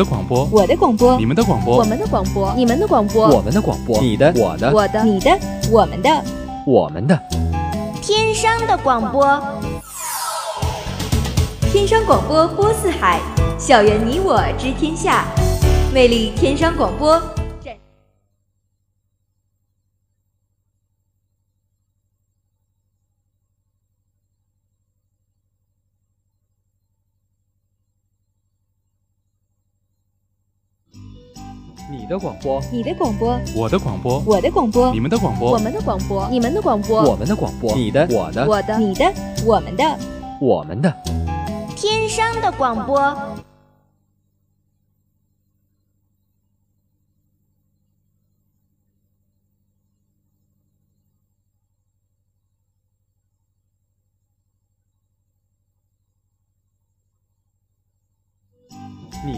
的广播，我的广播，你们的广播，我们的广播，你们的广播，我们的广播，你的，我的，我的，你的，我们的，我们的，天商的广播，天商广播播四海，校园你我知天下，魅力天商广播。的广播，你的广播，我的广播，我的广播，你们的广播，我们的广播，你们的广播，我们的广播，你的，我的，我的，你的，我们的，我们的，天生的广播。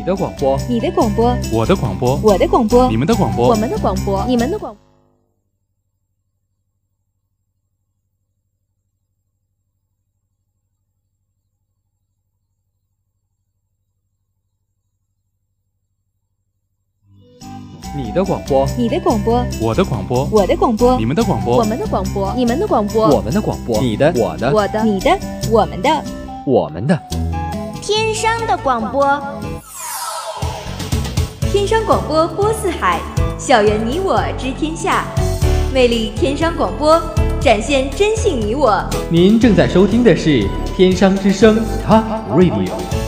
你的广播，你的广播，我的广播，我的广播，你们的广播，我们的广播，你们的广。你的广播，你的广播，我的广播，我的广播，你们的广播，我们的广播，你们的广播，我们的广播，你的，我的，我的，你的，我们的，我们的，天生的广播，天商广播播四海，校园你我知天下，魅力天商广播，展现真性你我。您正在收听的是天商之声 Top Radio。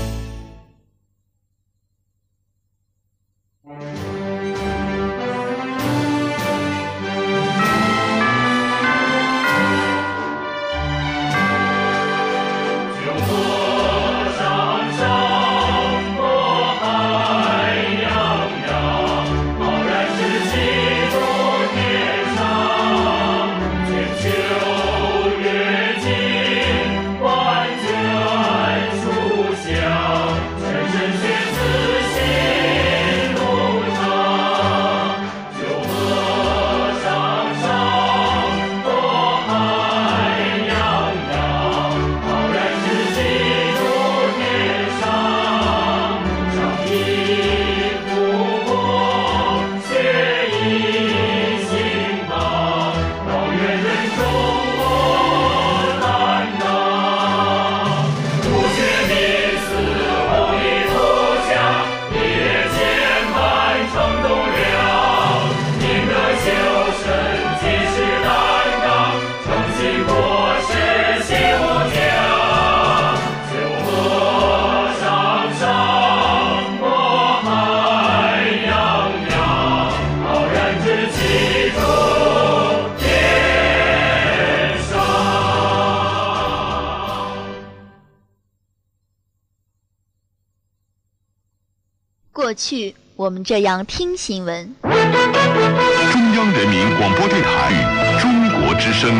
我们这样听新闻。中央人民广播电台中国之声，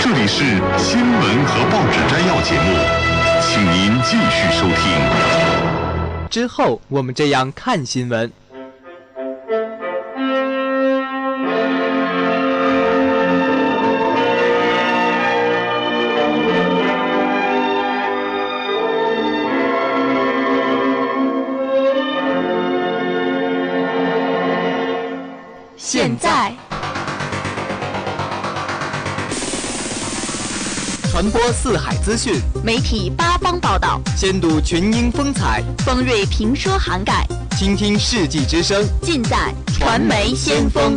这里是新闻和报纸摘要节目，请您继续收听。之后我们这样看新闻。现在，传播四海资讯，媒体八方报道，先睹群英风采，方锐评说涵盖，倾听世纪之声，尽在传媒先锋。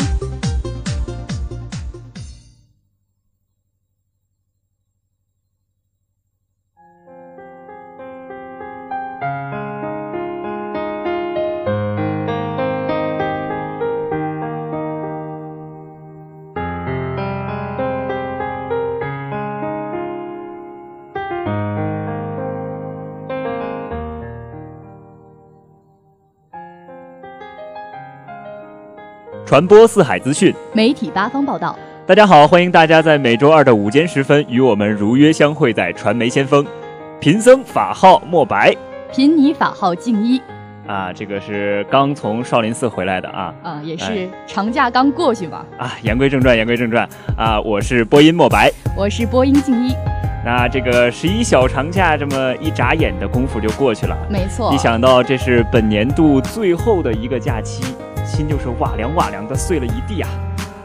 传播四海资讯，媒体八方报道。大家好，欢迎大家在每周二的午间时分与我们如约相会在传媒先锋。贫僧法号莫白，贫尼法号静一。啊，这个是刚从少林寺回来的啊。啊，也是长假刚过去嘛。啊，言归正传，言归正传啊，我是播音莫白，我是播音静一。那这个十一小长假这么一眨眼的功夫就过去了，没错。一想到这是本年度最后的一个假期，心就是哇凉哇凉的碎了一地啊！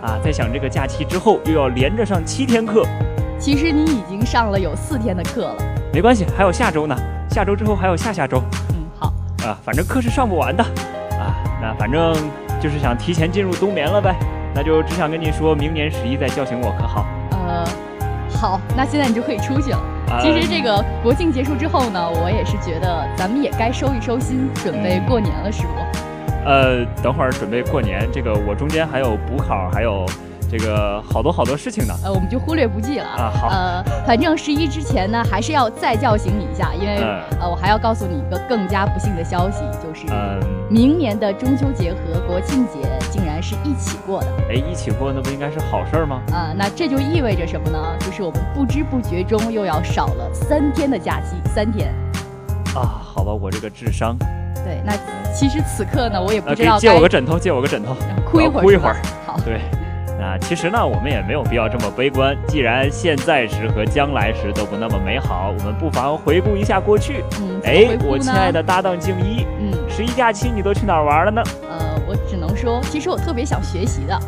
啊，在想这个假期之后又要连着上七天课，其实你已经上了有四天的课了。没关系，还有下周呢，下周之后还有下下周。嗯，好。啊，反正课是上不完的，啊，那反正就是想提前进入冬眠了呗。那就只想跟你说明年十一再叫醒我，可好？呃。好，那现在你就可以出去了。其实这个国庆结束之后呢，我也是觉得咱们也该收一收心，准备过年了，是不？呃，等会儿准备过年，这个我中间还有补考，还有。这个好多好多事情呢，呃，我们就忽略不计了啊。好，呃，反正十一之前呢，还是要再叫醒你一下，因为呃，我还要告诉你一个更加不幸的消息，就是明年的中秋节和国庆节竟然是一起过的。哎，一起过那不应该是好事儿吗？啊，那这就意味着什么呢？就是我们不知不觉中又要少了三天的假期，三天。啊，好吧，我这个智商。对，那其实此刻呢，我也不知道。借我个枕头，借我个枕头，哭一会儿，哭一会儿。好，对。那其实呢，我们也没有必要这么悲观。既然现在时和将来时都不那么美好，我们不妨回顾一下过去。嗯，哎，我亲爱的搭档静一，嗯，十一假期你都去哪儿玩了呢？呃，我只能说，其实我特别想学习的，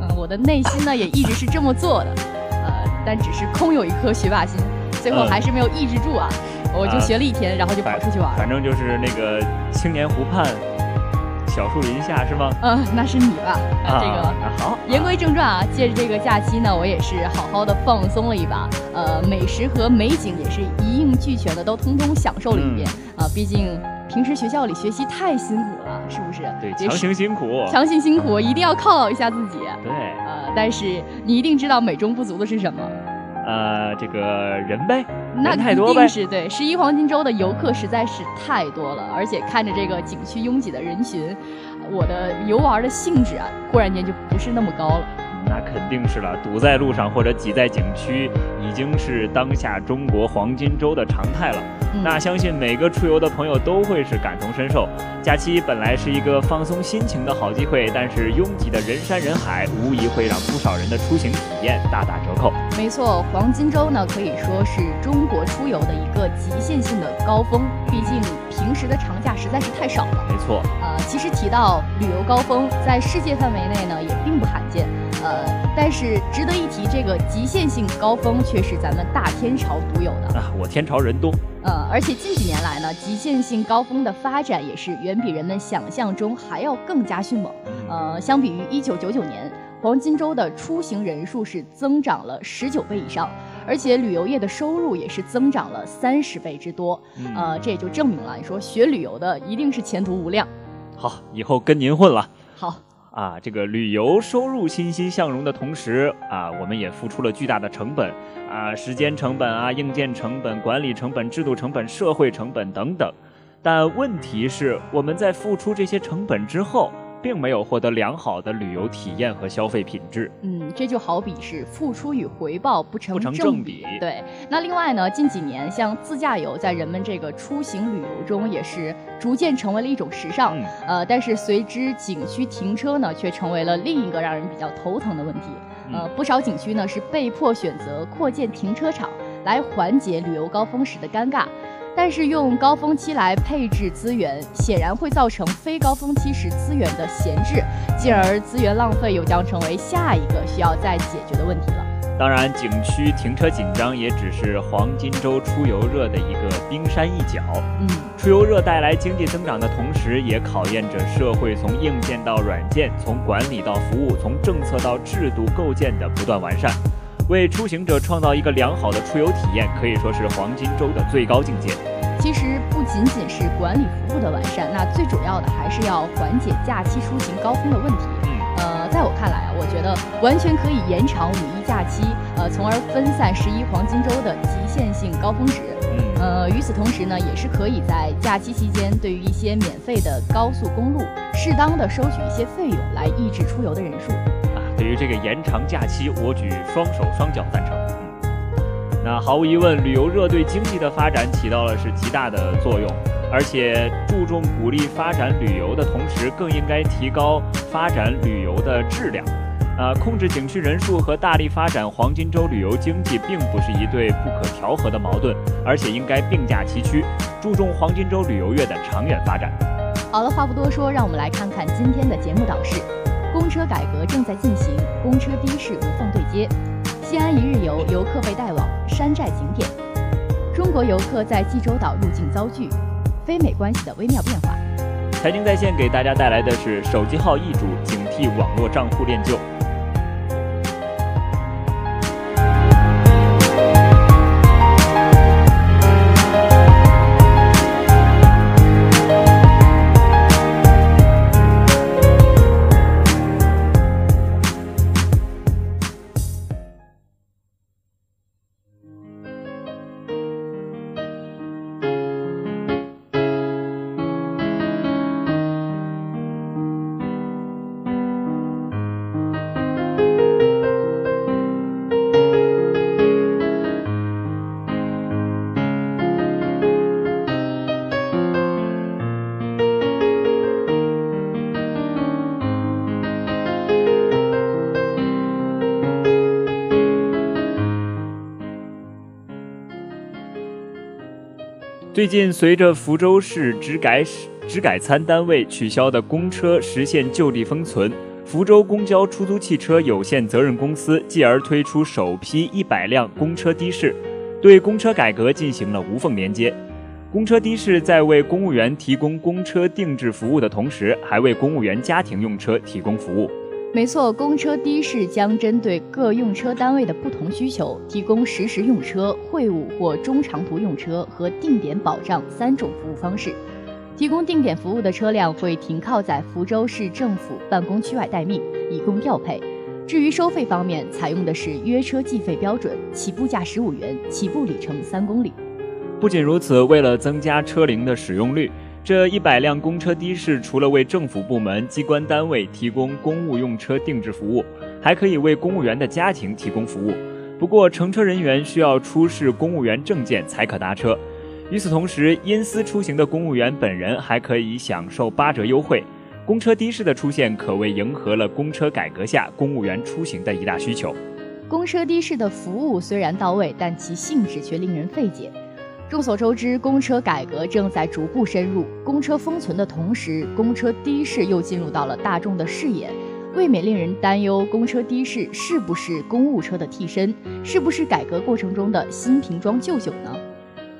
嗯，我的内心呢也一直是这么做的，呃，但只是空有一颗学霸心，最后还是没有抑制住啊，我就学了一天，然后就跑出去玩。反正就是那个青年湖畔。小树林下是吗？嗯，那是你吧。啊，这个好。言归正传啊，借着这个假期呢，我也是好好的放松了一把。呃，美食和美景也是一应俱全的，都通通享受了一遍。啊，毕竟平时学校里学习太辛苦了，是不是？对，强行辛苦，强行辛苦，一定要犒劳一下自己。对。呃，但是你一定知道美中不足的是什么？呃，这个人呗，那太多呗。是对，十一黄金周的游客实在是太多了，而且看着这个景区拥挤的人群，我的游玩的兴致啊，忽然间就不是那么高了。那肯定是了，堵在路上或者挤在景区，已经是当下中国黄金周的常态了。那相信每个出游的朋友都会是感同身受。假期本来是一个放松心情的好机会，但是拥挤的人山人海，无疑会让不少人的出行体验大打折扣。没错，黄金周呢可以说是中国出游的一个极限性的高峰，毕竟平时的长假实在是太少了。没错，呃，其实提到旅游高峰，在世界范围内呢也并不罕见。呃，但是值得一提，这个极限性高峰却是咱们大天朝独有的啊！我天朝人多。呃，而且近几年来呢，极限性高峰的发展也是远比人们想象中还要更加迅猛。呃，相比于一九九九年，黄金周的出行人数是增长了十九倍以上，而且旅游业的收入也是增长了三十倍之多。呃，这也就证明了，你说学旅游的一定是前途无量。好，以后跟您混了。好。啊，这个旅游收入欣欣向荣的同时啊，我们也付出了巨大的成本啊，时间成本啊，硬件成本、管理成本、制度成本、社会成本等等。但问题是，我们在付出这些成本之后。并没有获得良好的旅游体验和消费品质。嗯，这就好比是付出与回报不成正比。对，那另外呢，近几年像自驾游在人们这个出行旅游中也是逐渐成为了一种时尚。呃，但是随之景区停车呢，却成为了另一个让人比较头疼的问题。呃，不少景区呢是被迫选择扩建停车场来缓解旅游高峰时的尴尬。但是用高峰期来配置资源，显然会造成非高峰期时资源的闲置，进而资源浪费又将成为下一个需要再解决的问题了。当然，景区停车紧张也只是黄金周出游热的一个冰山一角。嗯，出游热带来经济增长的同时，也考验着社会从硬件到软件，从管理到服务，从政策到制度构建的不断完善。为出行者创造一个良好的出游体验，可以说是黄金周的最高境界。其实不仅仅是管理服务的完善，那最主要的还是要缓解假期出行高峰的问题。呃，在我看来啊，我觉得完全可以延长五一假期，呃，从而分散十一黄金周的极限性高峰值。呃，与此同时呢，也是可以在假期期间，对于一些免费的高速公路，适当的收取一些费用，来抑制出游的人数。对于这个延长假期，我举双手双脚赞成。嗯，那毫无疑问，旅游热对经济的发展起到了是极大的作用，而且注重鼓励发展旅游的同时，更应该提高发展旅游的质量。呃，控制景区人数和大力发展黄金周旅游经济，并不是一对不可调和的矛盾，而且应该并驾齐驱，注重黄金周旅游业的长远发展。好了，话不多说，让我们来看看今天的节目导视。公车改革正在进行，公车的士无缝对接。西安一日游，游客被带往山寨景点。中国游客在济州岛入境遭拒，非美关系的微妙变化。财经在线给大家带来的是手机号易主，警惕网络账户恋旧。最近，随着福州市直改直改餐单位取消的公车实现就地封存，福州公交出租汽车有限责任公司继而推出首批一百辆公车的士，对公车改革进行了无缝连接。公车的士在为公务员提供公车定制服务的同时，还为公务员家庭用车提供服务。没错，公车的士将针对各用车单位的不同需求，提供实时用车、会务或中长途用车和定点保障三种服务方式。提供定点服务的车辆会停靠在福州市政府办公区外待命，以供调配。至于收费方面，采用的是约车计费标准，起步价十五元，起步里程三公里。不仅如此，为了增加车龄的使用率。这一百辆公车的士除了为政府部门、机关单位提供公务用车定制服务，还可以为公务员的家庭提供服务。不过，乘车人员需要出示公务员证件才可搭车。与此同时，因私出行的公务员本人还可以享受八折优惠。公车的士的出现可谓迎合了公车改革下公务员出行的一大需求。公车的士的服务虽然到位，但其性质却令人费解。众所周知，公车改革正在逐步深入。公车封存的同时，公车的士又进入到了大众的视野，未免令人担忧：公车的士是不是公务车的替身？是不是改革过程中的新瓶装旧酒呢？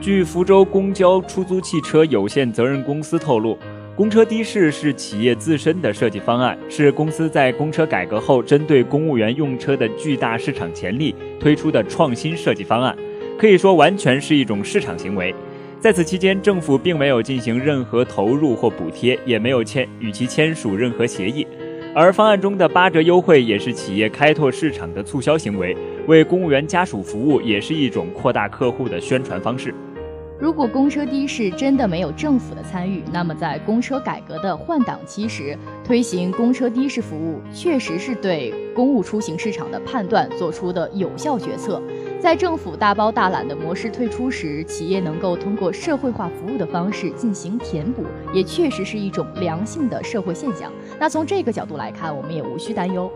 据福州公交出租汽车有限责任公司透露，公车的士是企业自身的设计方案，是公司在公车改革后针对公务员用车的巨大市场潜力推出的创新设计方案。可以说，完全是一种市场行为。在此期间，政府并没有进行任何投入或补贴，也没有签与其签署任何协议。而方案中的八折优惠，也是企业开拓市场的促销行为，为公务员家属服务，也是一种扩大客户的宣传方式。如果公车的士真的没有政府的参与，那么在公车改革的换挡期时推行公车的士服务，确实是对公务出行市场的判断做出的有效决策。在政府大包大揽的模式退出时，企业能够通过社会化服务的方式进行填补，也确实是一种良性的社会现象。那从这个角度来看，我们也无需担忧。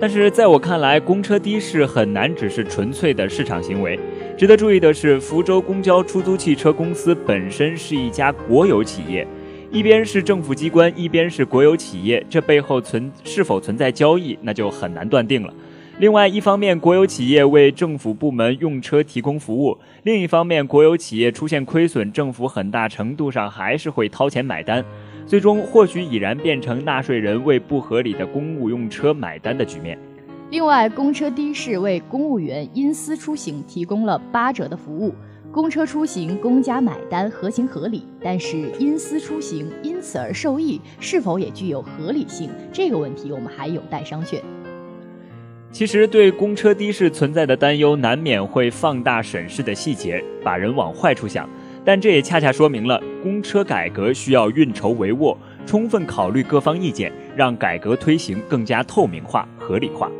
但是在我看来，公车的士很难只是纯粹的市场行为。值得注意的是，福州公交出租汽车公司本身是一家国有企业，一边是政府机关，一边是国有企业，这背后存是否存在交易，那就很难断定了。另外一方面，国有企业为政府部门用车提供服务；另一方面，国有企业出现亏损，政府很大程度上还是会掏钱买单，最终或许已然变成纳税人为不合理的公务用车买单的局面。另外，公车的士为公务员因私出行提供了八折的服务，公车出行公家买单合情合理，但是因私出行因此而受益，是否也具有合理性？这个问题我们还有待商榷。其实，对公车的士存在的担忧，难免会放大审视的细节，把人往坏处想。但这也恰恰说明了，公车改革需要运筹帷幄，充分考虑各方意见，让改革推行更加透明化、合理化。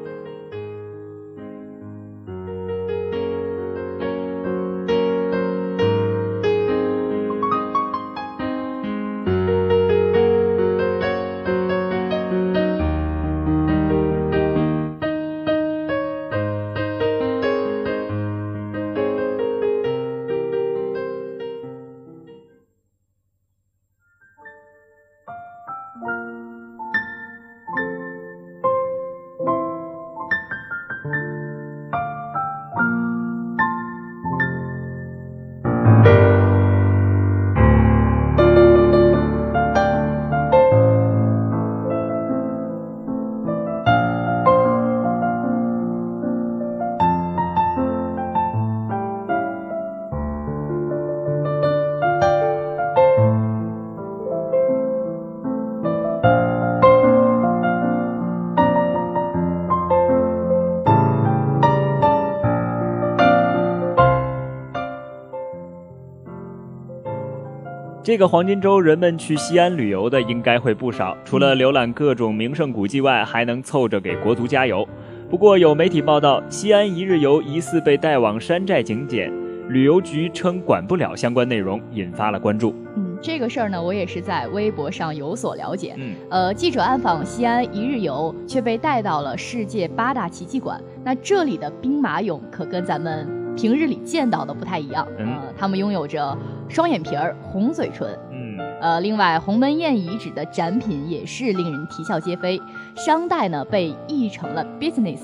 这个黄金周，人们去西安旅游的应该会不少。除了浏览各种名胜古迹外，还能凑着给国足加油。不过有媒体报道，西安一日游疑似被带往山寨景点，旅游局称管不了相关内容，引发了关注。嗯，这个事儿呢，我也是在微博上有所了解。嗯，呃，记者暗访西安一日游，却被带到了世界八大奇迹馆。那这里的兵马俑可跟咱们平日里见到的不太一样。嗯，他们拥有着。双眼皮儿、红嘴唇，嗯，呃，另外鸿门宴遗址的展品也是令人啼笑皆非，商代呢被译成了 business，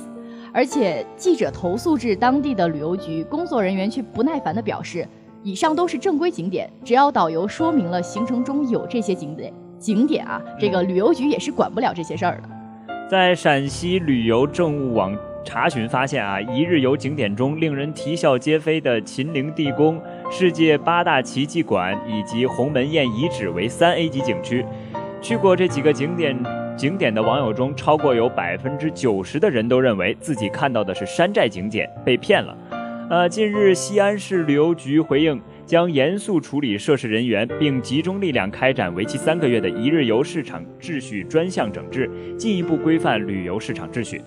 而且记者投诉至当地的旅游局，工作人员却不耐烦地表示，以上都是正规景点，只要导游说明了行程中有这些景点，景点啊，这个旅游局也是管不了这些事儿的。在陕西旅游政务网查询发现啊，一日游景点中令人啼笑皆非的秦陵地宫。世界八大奇迹馆以及鸿门宴遗址为三 A 级景区，去过这几个景点景点的网友中，超过有百分之九十的人都认为自己看到的是山寨景点，被骗了。呃，近日西安市旅游局回应，将严肃处理涉事人员，并集中力量开展为期三个月的一日游市场秩序专项整治，进一步规范旅游市场秩序。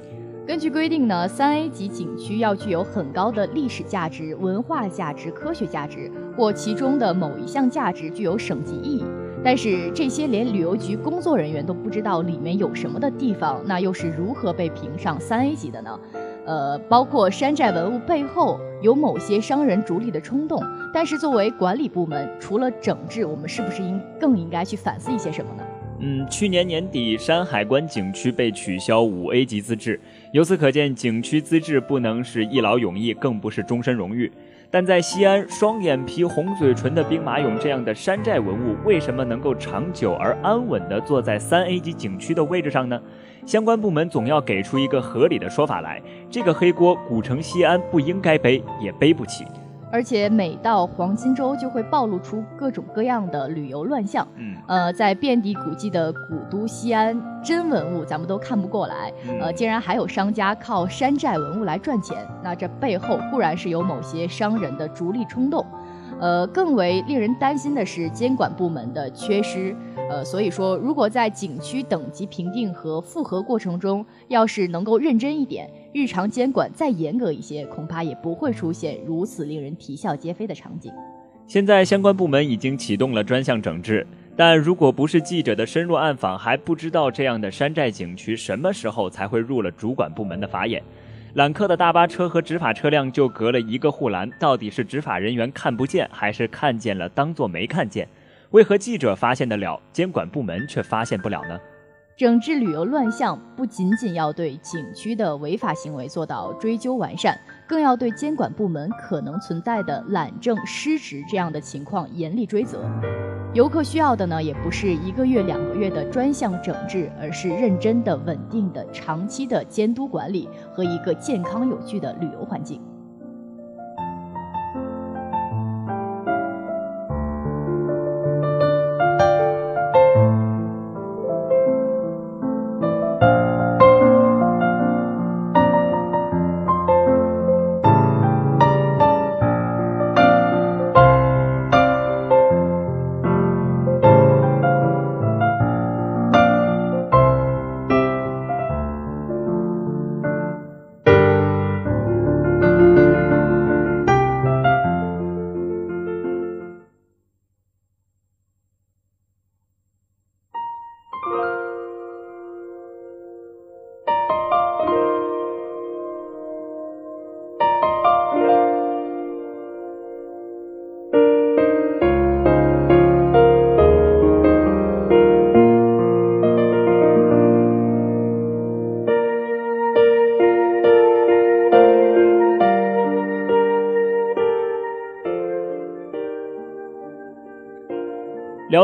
根据规定呢，三 A 级景区要具有很高的历史价值、文化价值、科学价值，或其中的某一项价值具有省级意义。但是这些连旅游局工作人员都不知道里面有什么的地方，那又是如何被评上三 A 级的呢？呃，包括山寨文物背后有某些商人逐利的冲动。但是作为管理部门，除了整治，我们是不是应更应该去反思一些什么呢？嗯，去年年底，山海关景区被取消五 A 级资质，由此可见，景区资质不能是一劳永逸，更不是终身荣誉。但在西安，双眼皮、红嘴唇的兵马俑这样的山寨文物，为什么能够长久而安稳地坐在三 A 级景区的位置上呢？相关部门总要给出一个合理的说法来。这个黑锅，古城西安不应该背，也背不起。而且每到黄金周就会暴露出各种各样的旅游乱象。嗯，呃，在遍地古迹的古都西安，真文物咱们都看不过来，呃，竟然还有商家靠山寨文物来赚钱，那这背后固然是有某些商人的逐利冲动。呃，更为令人担心的是监管部门的缺失。呃，所以说，如果在景区等级评定和复核过程中，要是能够认真一点，日常监管再严格一些，恐怕也不会出现如此令人啼笑皆非的场景。现在相关部门已经启动了专项整治，但如果不是记者的深入暗访，还不知道这样的山寨景区什么时候才会入了主管部门的法眼。揽客的大巴车和执法车辆就隔了一个护栏，到底是执法人员看不见，还是看见了当作没看见？为何记者发现得了，监管部门却发现不了呢？整治旅游乱象不仅仅要对景区的违法行为做到追究完善，更要对监管部门可能存在的懒政失职这样的情况严厉追责。游客需要的呢，也不是一个月、两个月的专项整治，而是认真的、稳定的、长期的监督管理和一个健康有序的旅游环境。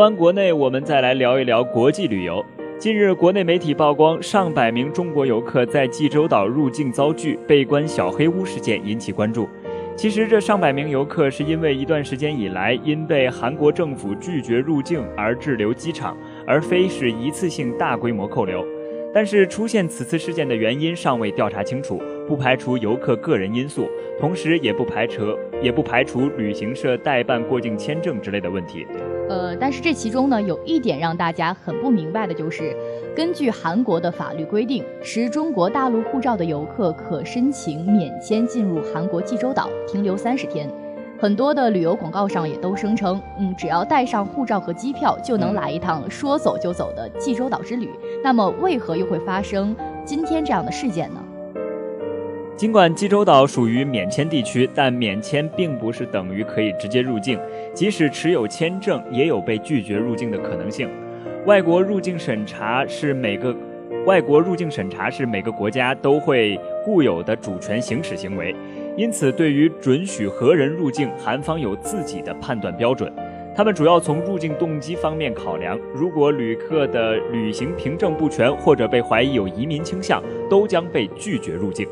完国内，我们再来聊一聊国际旅游。近日，国内媒体曝光上百名中国游客在济州岛入境遭拒、被关小黑屋事件引起关注。其实，这上百名游客是因为一段时间以来因被韩国政府拒绝入境而滞留机场，而非是一次性大规模扣留。但是，出现此次事件的原因尚未调查清楚，不排除游客个人因素，同时也不排除也不排除旅行社代办过境签证之类的问题。呃，但是这其中呢，有一点让大家很不明白的就是，根据韩国的法律规定，持中国大陆护照的游客可申请免签进入韩国济州岛停留三十天。很多的旅游广告上也都声称，嗯，只要带上护照和机票，就能来一趟说走就走的济州岛之旅。那么，为何又会发生今天这样的事件呢？尽管济州岛属于免签地区，但免签并不是等于可以直接入境，即使持有签证，也有被拒绝入境的可能性。外国入境审查是每个外国入境审查是每个国家都会固有的主权行使行为。因此，对于准许何人入境，韩方有自己的判断标准。他们主要从入境动机方面考量。如果旅客的旅行凭证不全，或者被怀疑有移民倾向，都将被拒绝入境。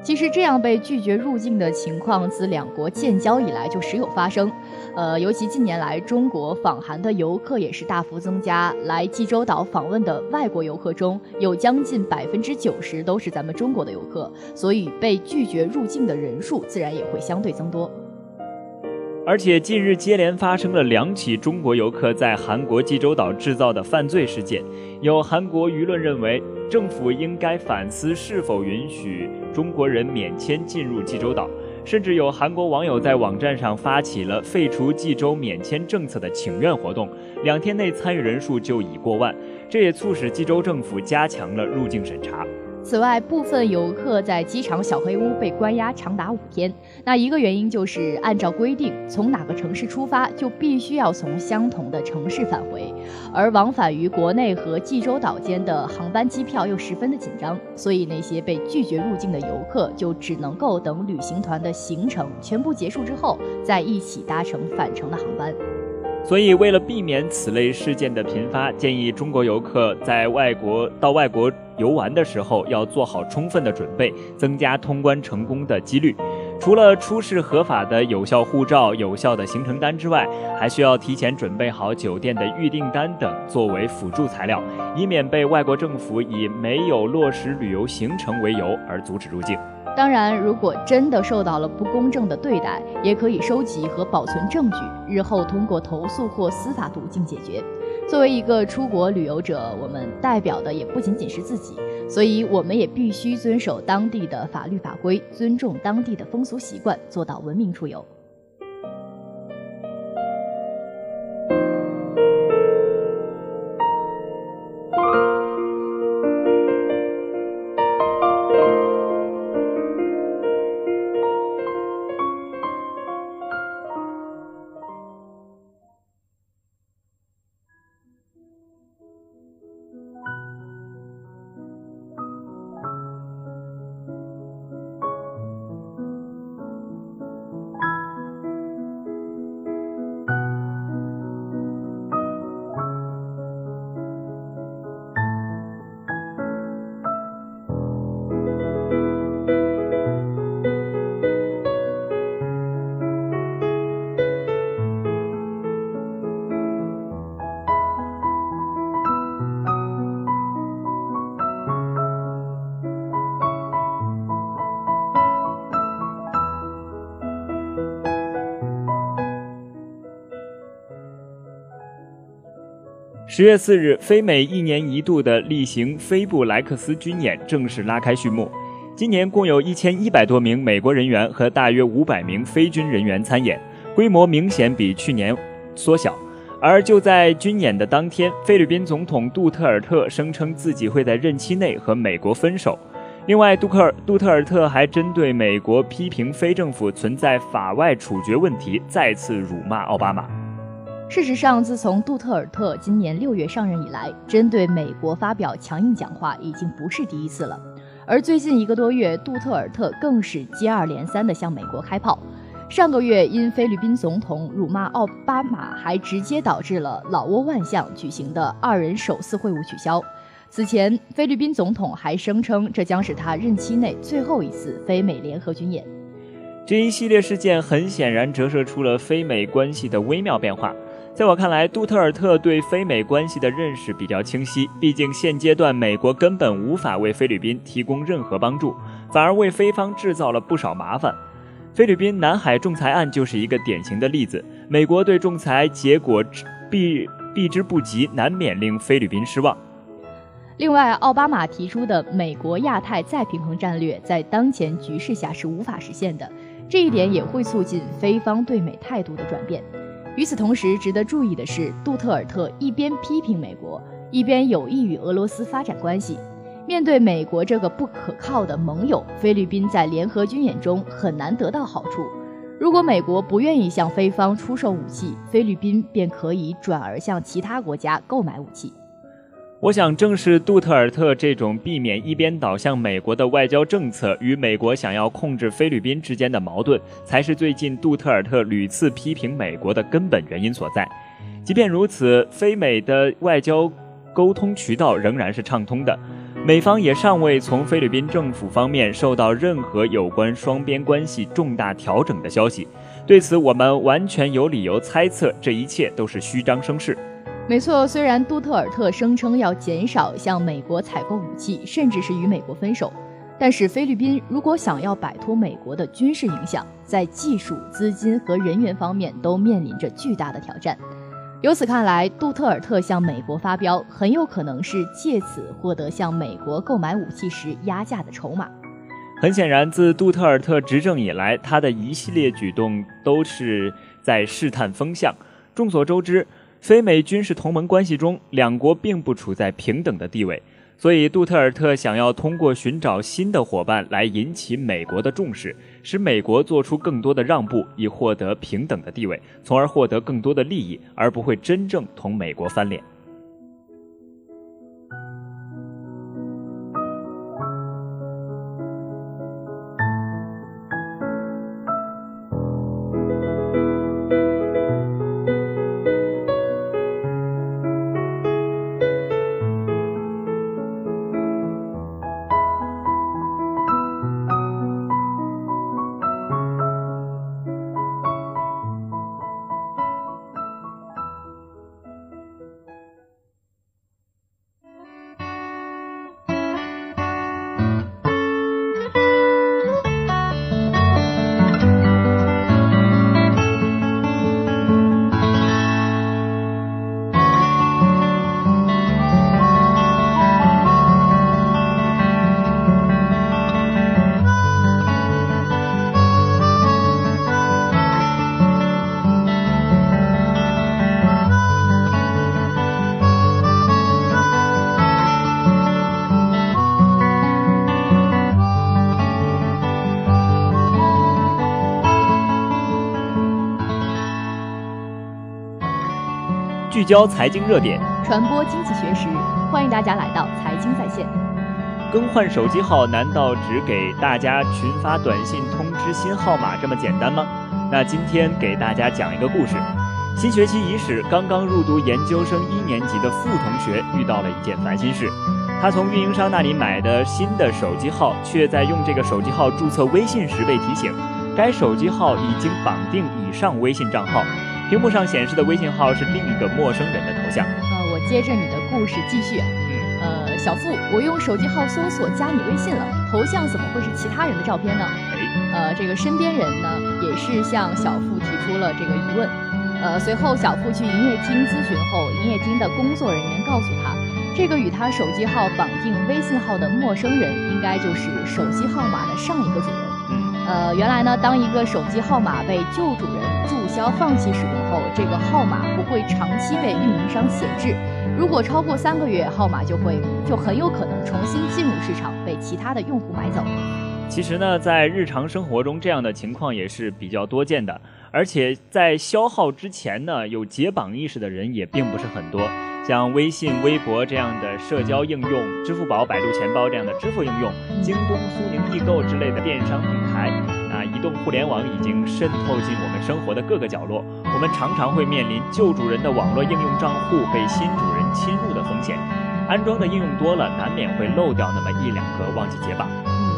其实，这样被拒绝入境的情况自两国建交以来就时有发生。呃，尤其近年来，中国访韩的游客也是大幅增加。来济州岛访问的外国游客中有将近百分之九十都是咱们中国的游客，所以被拒绝入境的人数自然也会相对增多。而且，近日接连发生了两起中国游客在韩国济州岛制造的犯罪事件。有韩国舆论认为，政府应该反思是否允许中国人免签进入济州岛。甚至有韩国网友在网站上发起了废除济州免签政策的请愿活动，两天内参与人数就已过万。这也促使济州政府加强了入境审查。此外，部分游客在机场小黑屋被关押长达五天。那一个原因就是按照规定，从哪个城市出发就必须要从相同的城市返回，而往返于国内和济州岛间的航班机票又十分的紧张，所以那些被拒绝入境的游客就只能够等旅行团的行程全部结束之后，再一起搭乘返程的航班。所以，为了避免此类事件的频发，建议中国游客在外国到外国游玩的时候要做好充分的准备，增加通关成功的几率。除了出示合法的有效护照、有效的行程单之外，还需要提前准备好酒店的预订单等作为辅助材料，以免被外国政府以没有落实旅游行程为由而阻止入境。当然，如果真的受到了不公正的对待，也可以收集和保存证据，日后通过投诉或司法途径解决。作为一个出国旅游者，我们代表的也不仅仅是自己，所以我们也必须遵守当地的法律法规，尊重当地的风俗习惯，做到文明出游。十月四日，非美一年一度的例行菲布莱克斯军演正式拉开序幕。今年共有一千一百多名美国人员和大约五百名非军人员参演，规模明显比去年缩小。而就在军演的当天，菲律宾总统杜特尔特声称自己会在任期内和美国分手。另外，杜克尔杜特尔特还针对美国批评非政府存在法外处决问题，再次辱骂奥巴马。事实上，自从杜特尔特今年六月上任以来，针对美国发表强硬讲话已经不是第一次了。而最近一个多月，杜特尔特更是接二连三地向美国开炮。上个月，因菲律宾总统辱骂奥巴马，还直接导致了老挝万象举行的二人首次会晤取消。此前，菲律宾总统还声称，这将是他任期内最后一次非美联合军演。这一系列事件很显然折射出了非美关系的微妙变化。在我看来，杜特尔特对非美关系的认识比较清晰。毕竟现阶段美国根本无法为菲律宾提供任何帮助，反而为菲方制造了不少麻烦。菲律宾南海仲裁案就是一个典型的例子。美国对仲裁结果避避之不及，难免令菲律宾失望。另外，奥巴马提出的美国亚太再平衡战略在当前局势下是无法实现的，这一点也会促进菲方对美态度的转变。与此同时，值得注意的是，杜特尔特一边批评美国，一边有意与俄罗斯发展关系。面对美国这个不可靠的盟友，菲律宾在联合军演中很难得到好处。如果美国不愿意向菲方出售武器，菲律宾便可以转而向其他国家购买武器。我想，正是杜特尔特这种避免一边倒向美国的外交政策与美国想要控制菲律宾之间的矛盾，才是最近杜特尔特屡次批评美国的根本原因所在。即便如此，非美的外交沟通渠道仍然是畅通的，美方也尚未从菲律宾政府方面受到任何有关双边关系重大调整的消息。对此，我们完全有理由猜测，这一切都是虚张声势。没错，虽然杜特尔特声称要减少向美国采购武器，甚至是与美国分手，但是菲律宾如果想要摆脱美国的军事影响，在技术、资金和人员方面都面临着巨大的挑战。由此看来，杜特尔特向美国发飙，很有可能是借此获得向美国购买武器时压价的筹码。很显然，自杜特尔特执政以来，他的一系列举动都是在试探风向。众所周知。非美军事同盟关系中，两国并不处在平等的地位，所以杜特尔特想要通过寻找新的伙伴来引起美国的重视，使美国做出更多的让步，以获得平等的地位，从而获得更多的利益，而不会真正同美国翻脸。焦财经热点，传播经济学识，欢迎大家来到财经在线。更换手机号难道只给大家群发短信通知新号码这么简单吗？那今天给大家讲一个故事。新学期伊始，刚刚入读研究生一年级的傅同学遇到了一件烦心事。他从运营商那里买的新的手机号，却在用这个手机号注册微信时被提醒，该手机号已经绑定以上微信账号。屏幕上显示的微信号是另一个陌生人的头像。呃，我接着你的故事继续。嗯，呃，小付，我用手机号搜索加你微信了，头像怎么会是其他人的照片呢？哎，呃，这个身边人呢也是向小付提出了这个疑问。呃，随后小付去营业厅咨询后，营业厅的工作人员告诉他，这个与他手机号绑定微信号的陌生人，应该就是手机号码的上一个主人。呃，原来呢，当一个手机号码被旧主人注销、放弃使用后，这个号码不会长期被运营商闲置。如果超过三个月，号码就会就很有可能重新进入市场，被其他的用户买走。其实呢，在日常生活中，这样的情况也是比较多见的。而且在消耗之前呢，有解绑意识的人也并不是很多。像微信、微博这样的社交应用，支付宝、百度钱包这样的支付应用，京东、苏宁易购之类的电商平台，啊，移动互联网已经渗透进我们生活的各个角落。我们常常会面临旧主人的网络应用账户被新主人侵入的风险。安装的应用多了，难免会漏掉那么一两个，忘记解绑。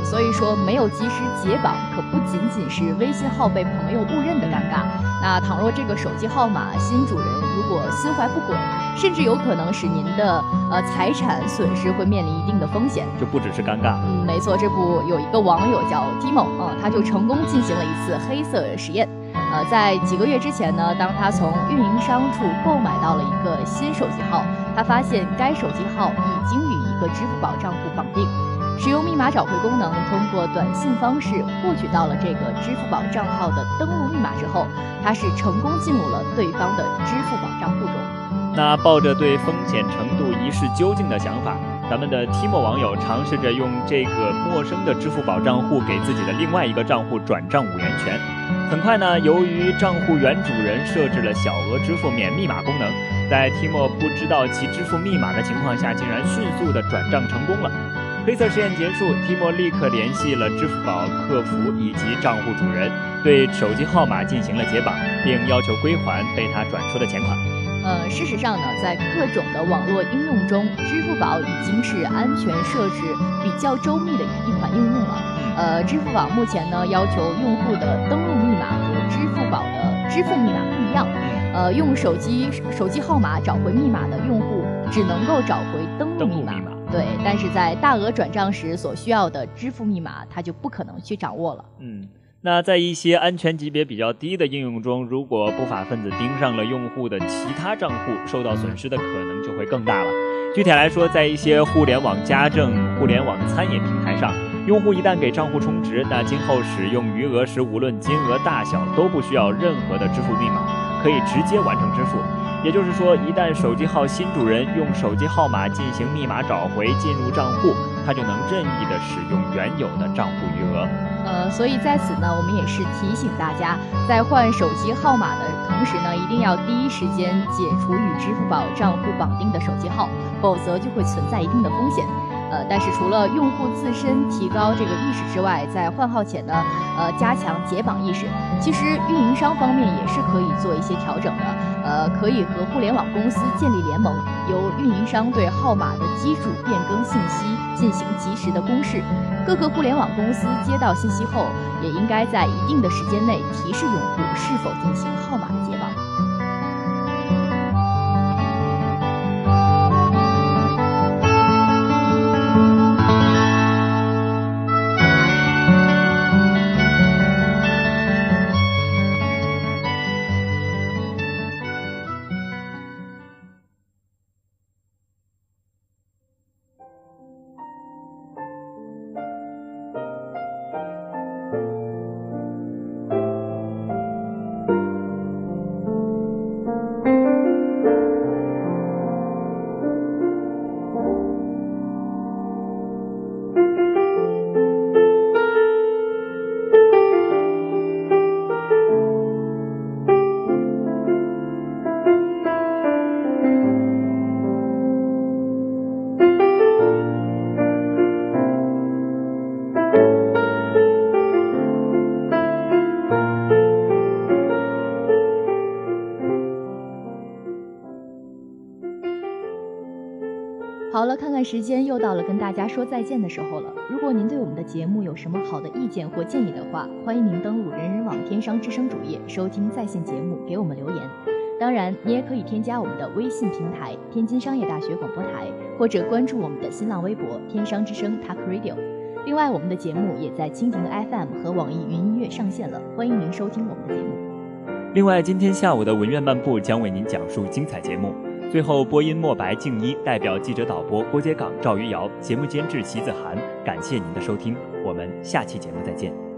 所以说，没有及时解绑，可不仅仅是微信号被朋友误认的尴尬。那倘若这个手机号码新主人如果心怀不轨，甚至有可能使您的呃财产损失会面临一定的风险。就不只是尴尬。嗯，没错，这不有一个网友叫 Timo 啊，他就成功进行了一次黑色实验。呃，在几个月之前呢，当他从运营商处购买到了一个新手机号，他发现该手机号已经与一个支付宝账户绑定。使用密码找回功能，通过短信方式获取到了这个支付宝账号的登录密码之后，他是成功进入了对方的支付宝账户中。那抱着对风险程度一试究竟的想法，咱们的 Timo 网友尝试着用这个陌生的支付宝账户给自己的另外一个账户转账五元钱。很快呢，由于账户原主人设置了小额支付免密码功能，在 Timo 不知道其支付密码的情况下，竟然迅速的转账成功了。黑色实验结束，提莫立刻联系了支付宝客服以及账户主人，对手机号码进行了解绑，并要求归还被他转出的钱款。呃，事实上呢，在各种的网络应用中，支付宝已经是安全设置比较周密的一款应用了。呃，支付宝目前呢要求用户的登录密码和支付宝的支付密码不一样。呃，用手机手机号码找回密码的用户只能够找回登录密码。对，但是在大额转账时所需要的支付密码，他就不可能去掌握了。嗯，那在一些安全级别比较低的应用中，如果不法分子盯上了用户的其他账户，受到损失的可能就会更大了。具体来说，在一些互联网家政、互联网餐饮平台上，用户一旦给账户充值，那今后使用余额时，无论金额大小，都不需要任何的支付密码，可以直接完成支付。也就是说，一旦手机号新主人用手机号码进行密码找回进入账户，他就能任意的使用原有的账户余额。呃，所以在此呢，我们也是提醒大家，在换手机号码的同时呢，一定要第一时间解除与支付宝账户绑定的手机号，否则就会存在一定的风险。呃，但是除了用户自身提高这个意识之外，在换号前呢，呃，加强解绑意识，其实运营商方面也是可以做一些调整的。呃，可以和互联网公司建立联盟，由运营商对号码的机主变更信息进行及时的公示。各个互联网公司接到信息后，也应该在一定的时间内提示用户是否进行号码的解绑。好了，看看时间，又到了跟大家说再见的时候了。如果您对我们的节目有什么好的意见或建议的话，欢迎您登录人人网天商之声主页收听在线节目，给我们留言。当然，你也可以添加我们的微信平台“天津商业大学广播台”，或者关注我们的新浪微博“天商之声 Talk Radio”。另外，我们的节目也在蜻蜓 FM 和网易云音乐上线了，欢迎您收听我们的节目。另外，今天下午的文苑漫步将为您讲述精彩节目。最后，播音墨白、静一代表记者导播郭杰岗、赵余瑶，节目监制席子涵，感谢您的收听，我们下期节目再见。